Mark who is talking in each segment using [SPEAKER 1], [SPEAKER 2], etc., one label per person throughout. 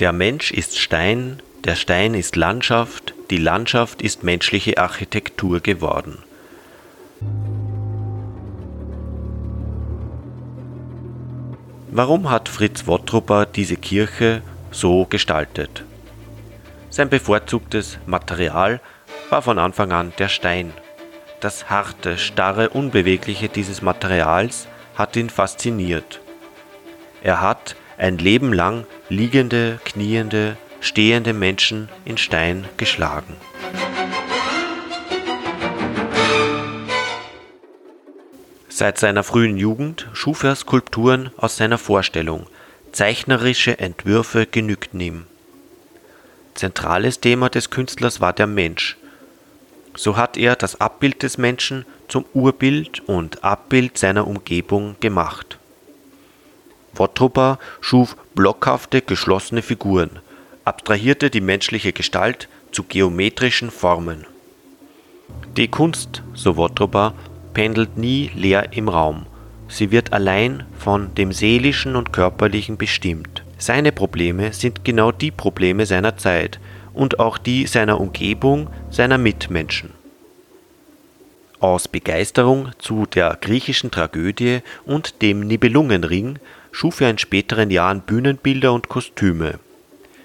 [SPEAKER 1] Der Mensch ist Stein, der Stein ist Landschaft, die Landschaft ist menschliche Architektur geworden. Warum hat Fritz Wottrupper diese Kirche so gestaltet? Sein bevorzugtes Material war von Anfang an der Stein. Das harte, starre, unbewegliche dieses Materials hat ihn fasziniert. Er hat ein Leben lang liegende, kniende, stehende Menschen in Stein geschlagen. Seit seiner frühen Jugend schuf er Skulpturen aus seiner Vorstellung, zeichnerische Entwürfe genügten ihm. Zentrales Thema des Künstlers war der Mensch. So hat er das Abbild des Menschen zum Urbild und Abbild seiner Umgebung gemacht. Wottrupper schuf blockhafte, geschlossene Figuren, abstrahierte die menschliche Gestalt zu geometrischen Formen. Die Kunst, so Wottrupper, pendelt nie leer im Raum, sie wird allein von dem Seelischen und Körperlichen bestimmt. Seine Probleme sind genau die Probleme seiner Zeit und auch die seiner Umgebung, seiner Mitmenschen. Aus Begeisterung zu der griechischen Tragödie und dem Nibelungenring schuf er in späteren Jahren Bühnenbilder und Kostüme.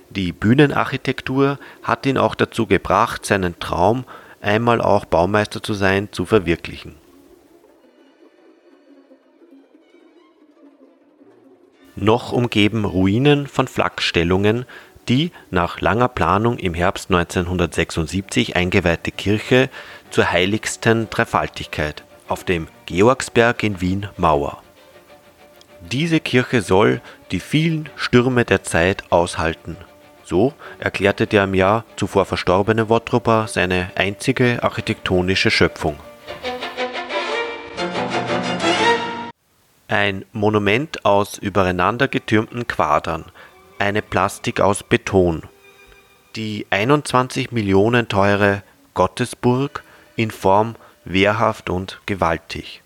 [SPEAKER 1] Die Bühnenarchitektur hat ihn auch dazu gebracht, seinen Traum, einmal auch Baumeister zu sein, zu verwirklichen. Noch umgeben Ruinen von Flakstellungen die nach langer Planung im Herbst 1976 eingeweihte Kirche zur heiligsten Dreifaltigkeit auf dem Georgsberg in Wien Mauer diese Kirche soll die vielen Stürme der Zeit aushalten. So erklärte der im Jahr zuvor verstorbene Wottrupper seine einzige architektonische Schöpfung. Ein Monument aus übereinander getürmten Quadern, eine Plastik aus Beton. Die 21 Millionen teure Gottesburg in Form wehrhaft und gewaltig.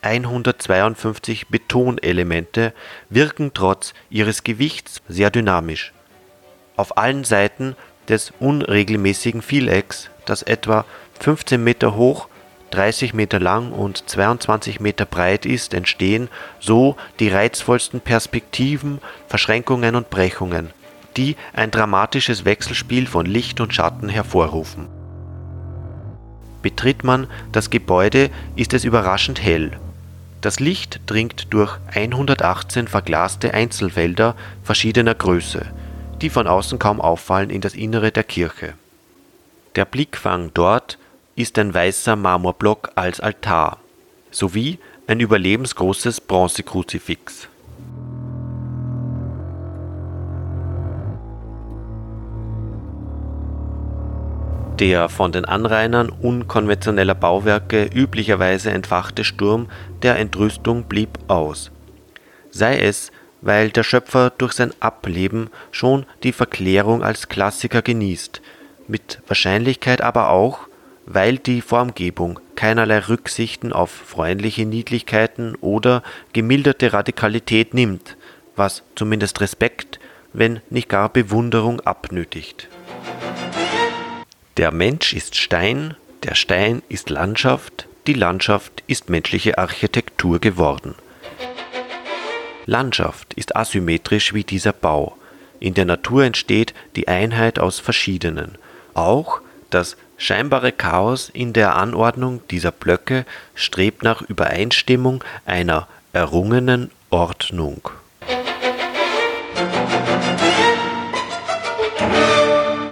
[SPEAKER 1] 152 Betonelemente wirken trotz ihres Gewichts sehr dynamisch. Auf allen Seiten des unregelmäßigen Vielecks, das etwa 15 Meter hoch, 30 Meter lang und 22 Meter breit ist, entstehen so die reizvollsten Perspektiven, Verschränkungen und Brechungen, die ein dramatisches Wechselspiel von Licht und Schatten hervorrufen. Betritt man das Gebäude, ist es überraschend hell das Licht dringt durch 118 verglaste Einzelfelder verschiedener Größe, die von außen kaum auffallen, in das Innere der Kirche. Der Blickfang dort ist ein weißer Marmorblock als Altar sowie ein überlebensgroßes Bronzekruzifix Der von den Anrainern unkonventioneller Bauwerke üblicherweise entfachte Sturm der Entrüstung blieb aus. Sei es, weil der Schöpfer durch sein Ableben schon die Verklärung als Klassiker genießt, mit Wahrscheinlichkeit aber auch, weil die Formgebung keinerlei Rücksichten auf freundliche Niedlichkeiten oder gemilderte Radikalität nimmt, was zumindest Respekt, wenn nicht gar Bewunderung abnötigt der Mensch ist Stein, der Stein ist Landschaft, die Landschaft ist menschliche Architektur geworden. Landschaft ist asymmetrisch wie dieser Bau. In der Natur entsteht die Einheit aus verschiedenen. Auch das scheinbare Chaos in der Anordnung dieser Blöcke strebt nach Übereinstimmung einer errungenen Ordnung